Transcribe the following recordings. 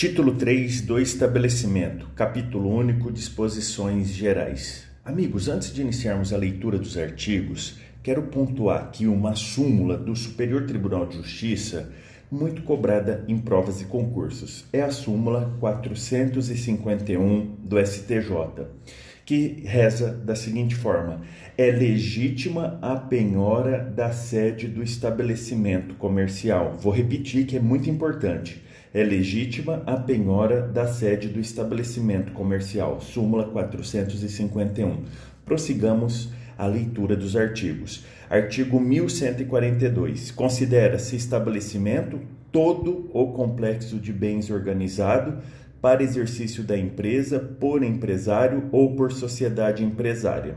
Título 3 do estabelecimento, capítulo único, disposições gerais. Amigos, antes de iniciarmos a leitura dos artigos, quero pontuar aqui uma súmula do Superior Tribunal de Justiça muito cobrada em provas e concursos. É a súmula 451 do STJ, que reza da seguinte forma: é legítima a penhora da sede do estabelecimento comercial. Vou repetir que é muito importante é legítima a penhora da sede do estabelecimento comercial. Súmula 451. Prossigamos a leitura dos artigos. Artigo 1142. Considera-se estabelecimento todo o complexo de bens organizado para exercício da empresa por empresário ou por sociedade empresária.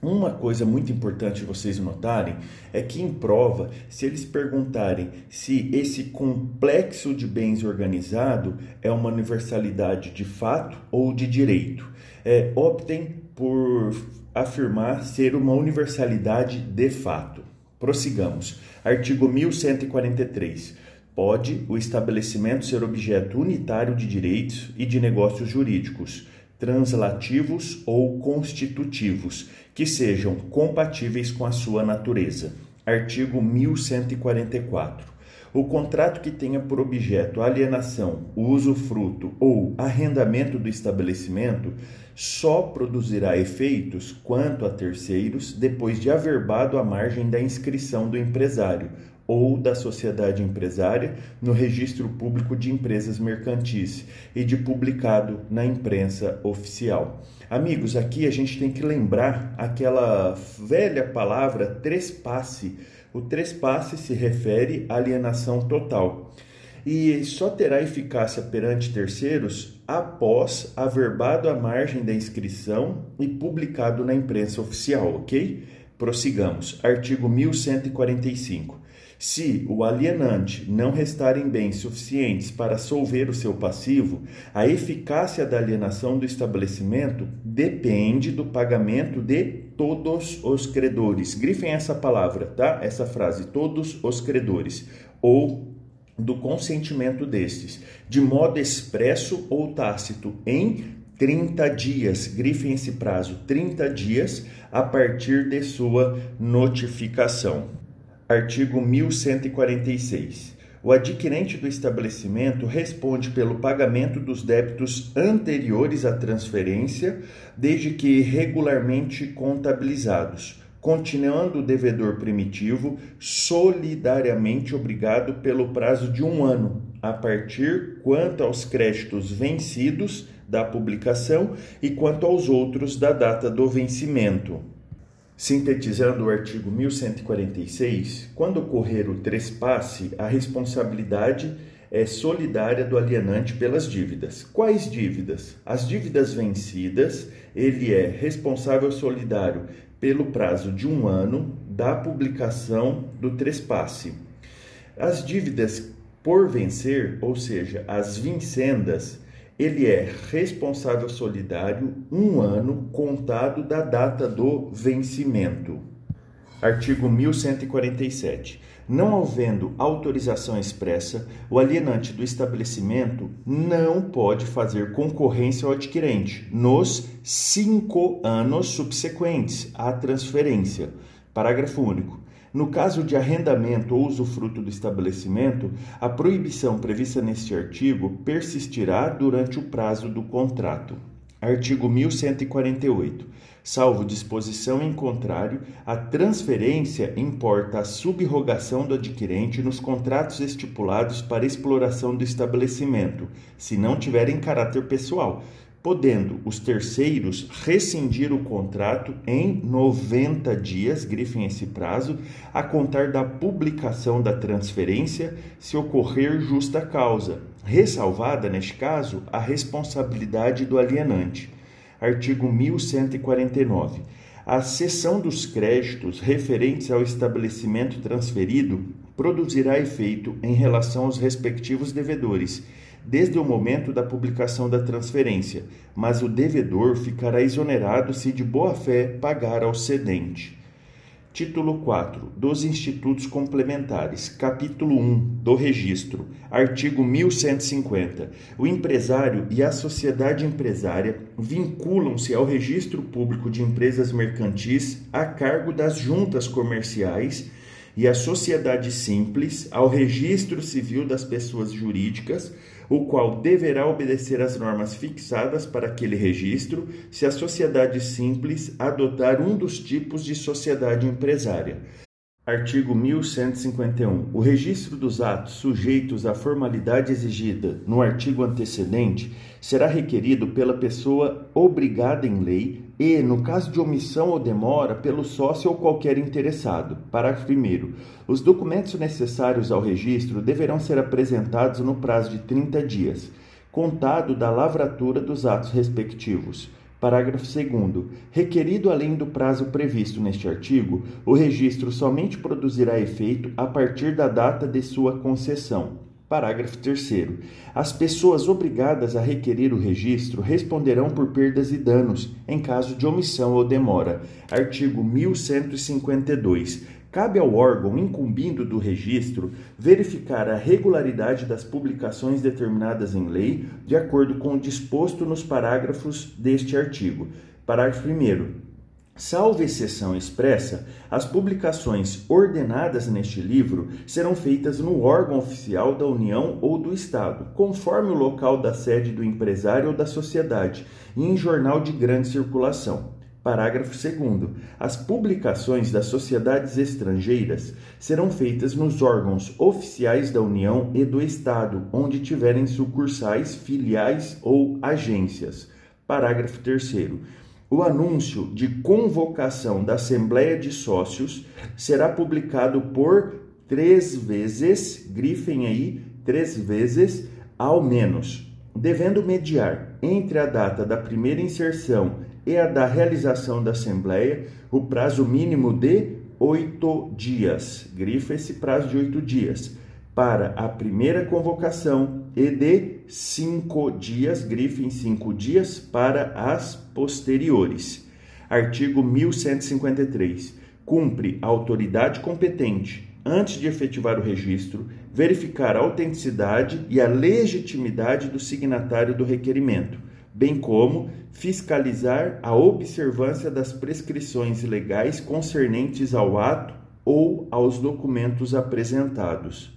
Uma coisa muito importante vocês notarem é que em prova, se eles perguntarem se esse complexo de bens organizado é uma universalidade de fato ou de direito, é, optem por afirmar ser uma universalidade de fato. Prossigamos. Artigo 1143. Pode o estabelecimento ser objeto unitário de direitos e de negócios jurídicos translativos ou constitutivos, que sejam compatíveis com a sua natureza. Artigo 1144. O contrato que tenha por objeto a alienação, usufruto ou arrendamento do estabelecimento só produzirá efeitos quanto a terceiros depois de averbado à margem da inscrição do empresário ou da sociedade empresária no registro público de empresas mercantis e de publicado na imprensa oficial. Amigos, aqui a gente tem que lembrar aquela velha palavra trespasse. O trespasse se refere à alienação total e só terá eficácia perante terceiros após averbado à margem da inscrição e publicado na imprensa oficial, ok? Prossigamos. Artigo 1145. Se o alienante não restar em bens suficientes para solver o seu passivo, a eficácia da alienação do estabelecimento depende do pagamento de todos os credores. Grifem essa palavra, tá? Essa frase, todos os credores, ou do consentimento destes, de modo expresso ou tácito, em 30 dias, grifem esse prazo, 30 dias a partir de sua notificação. Artigo 1146. O adquirente do estabelecimento responde pelo pagamento dos débitos anteriores à transferência, desde que regularmente contabilizados, continuando o devedor primitivo solidariamente obrigado pelo prazo de um ano, a partir quanto aos créditos vencidos da publicação e quanto aos outros da data do vencimento. Sintetizando o artigo 1146, quando ocorrer o trespasse, a responsabilidade é solidária do alienante pelas dívidas. Quais dívidas? As dívidas vencidas, ele é responsável solidário pelo prazo de um ano da publicação do trespasse. As dívidas por vencer, ou seja, as vincendas, ele é responsável solidário um ano contado da data do vencimento. Artigo 1147. Não havendo autorização expressa, o alienante do estabelecimento não pode fazer concorrência ao adquirente nos cinco anos subsequentes à transferência. Parágrafo único. No caso de arrendamento ou usufruto do estabelecimento, a proibição prevista neste artigo persistirá durante o prazo do contrato. Artigo 1148. Salvo disposição em contrário, a transferência importa a subrogação do adquirente nos contratos estipulados para exploração do estabelecimento, se não tiverem caráter pessoal, podendo os terceiros rescindir o contrato em 90 dias, grifem esse prazo, a contar da publicação da transferência, se ocorrer justa causa, ressalvada, neste caso, a responsabilidade do alienante. Artigo 1149. A cessão dos créditos referentes ao estabelecimento transferido produzirá efeito em relação aos respectivos devedores desde o momento da publicação da transferência, mas o devedor ficará exonerado se de boa fé pagar ao cedente. Título 4 dos Institutos Complementares, capítulo 1 do Registro, artigo 1150. O empresário e a sociedade empresária vinculam-se ao Registro Público de Empresas Mercantis a cargo das juntas comerciais e a sociedade simples ao Registro Civil das Pessoas Jurídicas o qual deverá obedecer às normas fixadas para aquele registro se a sociedade simples adotar um dos tipos de sociedade empresária. Artigo 1151. O registro dos atos sujeitos à formalidade exigida no artigo antecedente será requerido pela pessoa obrigada em lei e, no caso de omissão ou demora, pelo sócio ou qualquer interessado. Parágrafo 1. Os documentos necessários ao registro deverão ser apresentados no prazo de 30 dias, contado da lavratura dos atos respectivos. Parágrafo 2. Requerido além do prazo previsto neste artigo, o registro somente produzirá efeito a partir da data de sua concessão. Parágrafo 3. As pessoas obrigadas a requerer o registro responderão por perdas e danos em caso de omissão ou demora. Artigo 1152. Cabe ao órgão incumbindo do registro verificar a regularidade das publicações determinadas em lei, de acordo com o disposto nos parágrafos deste artigo. Parágrafo 1. Salvo exceção expressa, as publicações ordenadas neste livro serão feitas no órgão oficial da União ou do Estado, conforme o local da sede do empresário ou da sociedade, e em jornal de grande circulação. Parágrafo 2. As publicações das sociedades estrangeiras serão feitas nos órgãos oficiais da União e do Estado, onde tiverem sucursais, filiais ou agências. Parágrafo 3. O anúncio de convocação da Assembleia de Sócios será publicado por três vezes, grifem aí, três vezes ao menos, devendo mediar entre a data da primeira inserção e a da realização da Assembleia o prazo mínimo de oito dias. Grifa esse prazo de oito dias para a primeira convocação e de cinco dias, grife em cinco dias, para as posteriores. Artigo 1153. Cumpre a autoridade competente, antes de efetivar o registro, verificar a autenticidade e a legitimidade do signatário do requerimento bem como fiscalizar a observância das prescrições legais concernentes ao ato ou aos documentos apresentados.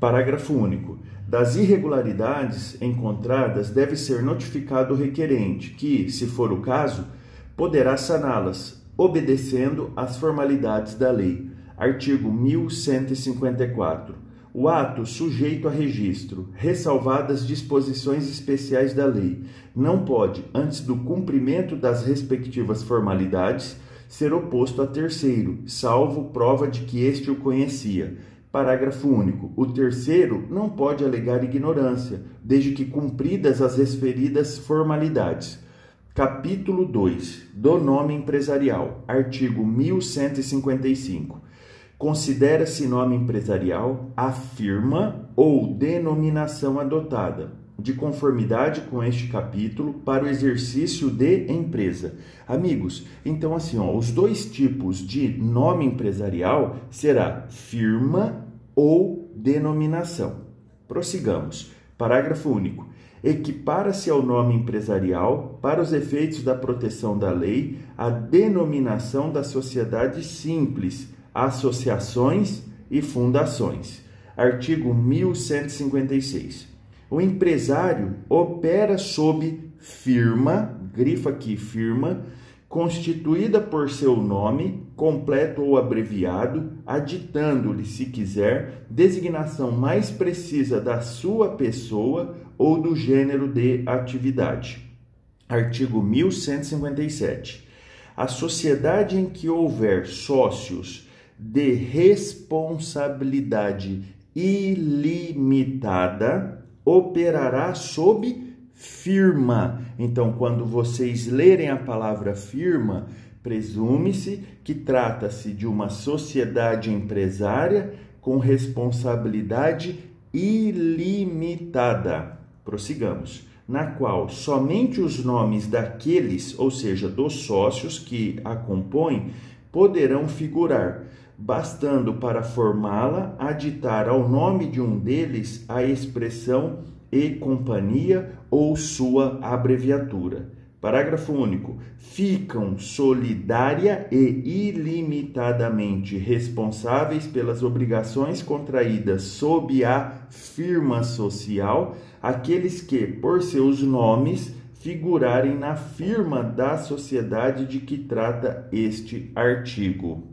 Parágrafo único. Das irregularidades encontradas deve ser notificado o requerente, que, se for o caso, poderá saná-las, obedecendo às formalidades da lei. Artigo 1154 o ato sujeito a registro, ressalvadas disposições especiais da lei, não pode, antes do cumprimento das respectivas formalidades, ser oposto a terceiro, salvo prova de que este o conhecia. Parágrafo único. O terceiro não pode alegar ignorância, desde que cumpridas as referidas formalidades. Capítulo 2 do nome empresarial. Artigo 1155. Considera-se nome empresarial a firma ou denominação adotada, de conformidade com este capítulo, para o exercício de empresa. Amigos, então assim, ó, os dois tipos de nome empresarial será firma ou denominação. Prossigamos. Parágrafo único. Equipara-se ao nome empresarial, para os efeitos da proteção da lei, a denominação da sociedade simples associações e fundações. Artigo 1156. O empresário opera sob firma, grifa aqui firma, constituída por seu nome, completo ou abreviado, aditando-lhe, se quiser, designação mais precisa da sua pessoa ou do gênero de atividade. Artigo 1157. A sociedade em que houver sócios de responsabilidade ilimitada operará sob firma. Então, quando vocês lerem a palavra firma, presume-se que trata-se de uma sociedade empresária com responsabilidade ilimitada. Prossigamos. Na qual somente os nomes daqueles, ou seja, dos sócios que a compõem, poderão figurar, bastando para formá-la aditar ao nome de um deles a expressão e companhia ou sua abreviatura. Parágrafo único. Ficam solidária e ilimitadamente responsáveis pelas obrigações contraídas sob a firma social aqueles que, por seus nomes, figurarem na firma da sociedade de que trata este artigo.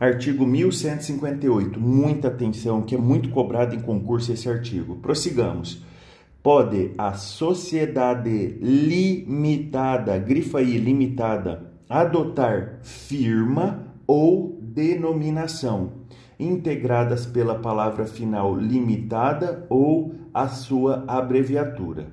Artigo 1158. Muita atenção, que é muito cobrado em concurso esse artigo. Prossigamos. Pode a sociedade limitada, grifa aí, limitada, adotar firma ou denominação, integradas pela palavra final limitada ou a sua abreviatura.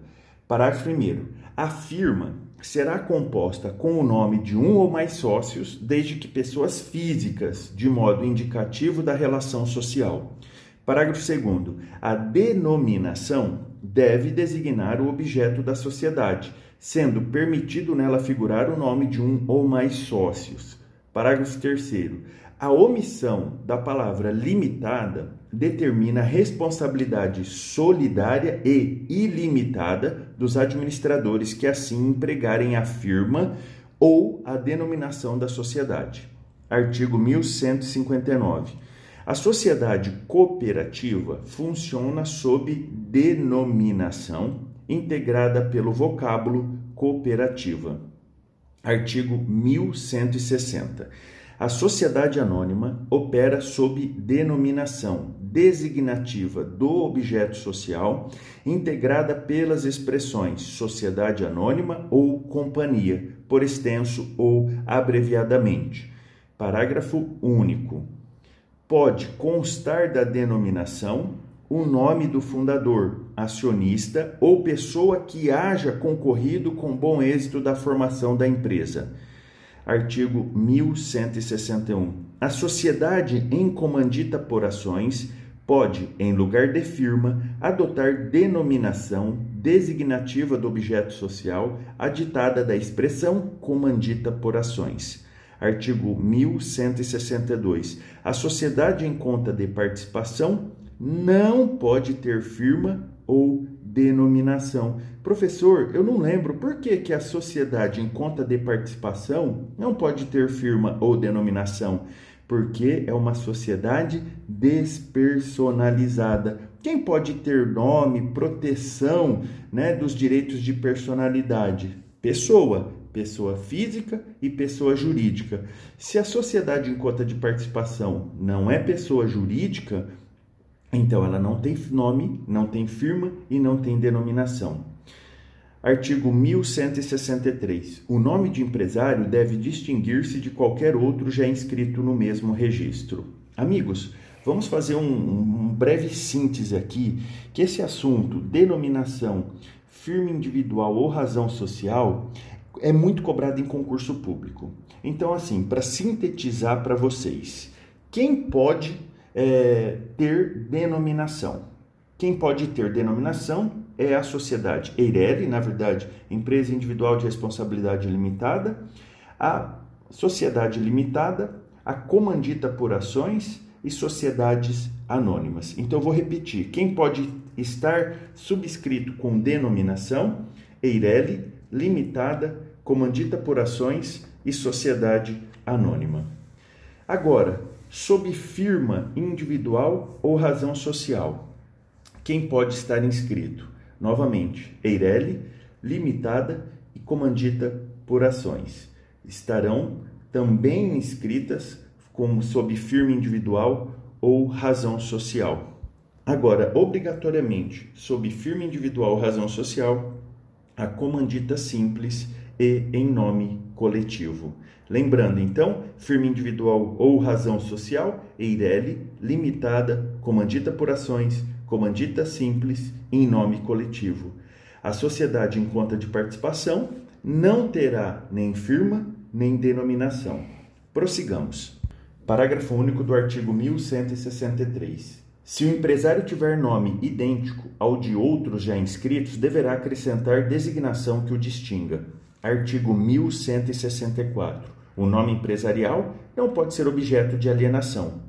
Parágrafo 1. A firma será composta com o nome de um ou mais sócios, desde que pessoas físicas, de modo indicativo da relação social. Parágrafo 2. A denominação deve designar o objeto da sociedade, sendo permitido nela figurar o nome de um ou mais sócios. Parágrafo 3. A omissão da palavra limitada determina a responsabilidade solidária e ilimitada dos administradores que assim empregarem a firma ou a denominação da sociedade. Artigo 1159. A sociedade cooperativa funciona sob denominação integrada pelo vocábulo cooperativa. Artigo 1160. A sociedade anônima opera sob denominação designativa do objeto social, integrada pelas expressões sociedade anônima ou companhia, por extenso ou abreviadamente. Parágrafo único. Pode constar da denominação o nome do fundador, acionista ou pessoa que haja concorrido com bom êxito da formação da empresa artigo 1161. A sociedade em comandita por ações pode, em lugar de firma, adotar denominação designativa do objeto social aditada da expressão comandita por ações. Artigo 1162. A sociedade em conta de participação não pode ter firma ou denominação. Professor, eu não lembro por que, que a sociedade em conta de participação não pode ter firma ou denominação. Porque é uma sociedade despersonalizada. Quem pode ter nome, proteção né, dos direitos de personalidade? Pessoa, pessoa física e pessoa jurídica. Se a sociedade em conta de participação não é pessoa jurídica, então, ela não tem nome, não tem firma e não tem denominação. Artigo 1163. O nome de empresário deve distinguir-se de qualquer outro já inscrito no mesmo registro. Amigos, vamos fazer um, um breve síntese aqui, que esse assunto, denominação, firma individual ou razão social, é muito cobrado em concurso público. Então, assim, para sintetizar para vocês, quem pode é, ter denominação. Quem pode ter denominação é a sociedade EIRELI, na verdade, Empresa Individual de Responsabilidade Limitada, a Sociedade Limitada, a Comandita por Ações e Sociedades Anônimas. Então, vou repetir: quem pode estar subscrito com denominação EIRELI, Limitada, Comandita por Ações e Sociedade Anônima. Agora, sob firma individual ou razão social. Quem pode estar inscrito? Novamente, Eireli, limitada e comandita por ações. Estarão também inscritas como sob firma individual ou razão social. Agora, obrigatoriamente, sob firma individual ou razão social, a comandita simples e em nome coletivo. Lembrando, então, firma individual ou razão social, EIRELI, limitada, comandita por ações, comandita simples, em nome coletivo. A sociedade em conta de participação não terá nem firma nem denominação. Prossigamos. Parágrafo único do artigo 1163. Se o empresário tiver nome idêntico ao de outros já inscritos, deverá acrescentar designação que o distinga. Artigo 1164. O nome empresarial não pode ser objeto de alienação.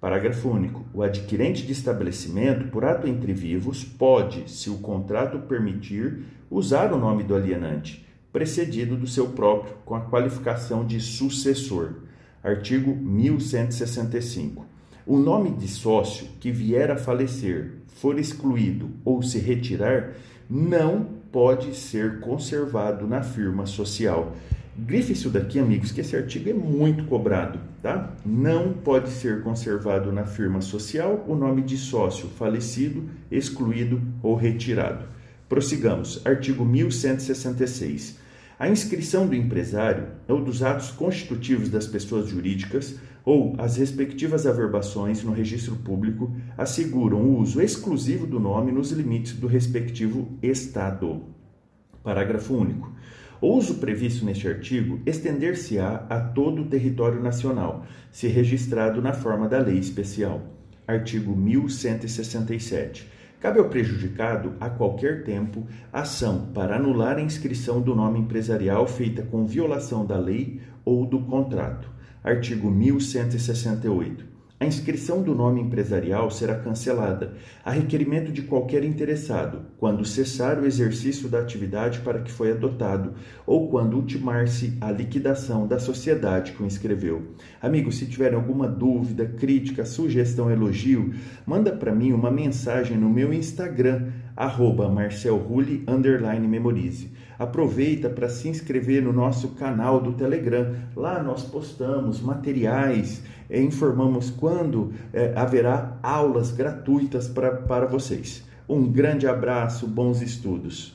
Parágrafo único. O adquirente de estabelecimento, por ato entre vivos, pode, se o contrato permitir, usar o nome do alienante, precedido do seu próprio, com a qualificação de sucessor. Artigo 1165. O nome de sócio que vier a falecer, for excluído ou se retirar, não pode ser conservado na firma social. Grife isso daqui, amigos, que esse artigo é muito cobrado, tá? Não pode ser conservado na firma social o nome de sócio falecido, excluído ou retirado. Prossigamos. Artigo 1166. A inscrição do empresário ou dos atos constitutivos das pessoas jurídicas ou as respectivas averbações no registro público asseguram o uso exclusivo do nome nos limites do respectivo Estado. Parágrafo único. O uso previsto neste artigo estender-se-á a todo o território nacional, se registrado na forma da lei especial. Artigo 1167. Cabe ao prejudicado, a qualquer tempo, ação para anular a inscrição do nome empresarial feita com violação da lei ou do contrato. Artigo 1168. A inscrição do nome empresarial será cancelada, a requerimento de qualquer interessado, quando cessar o exercício da atividade para que foi adotado ou quando ultimar-se a liquidação da sociedade que o inscreveu. Amigos, se tiverem alguma dúvida, crítica, sugestão, elogio, manda para mim uma mensagem no meu Instagram, arroba marcelrulli, memorize. Aproveita para se inscrever no nosso canal do Telegram. Lá nós postamos materiais, eh, informamos quando eh, haverá aulas gratuitas pra, para vocês. Um grande abraço, bons estudos.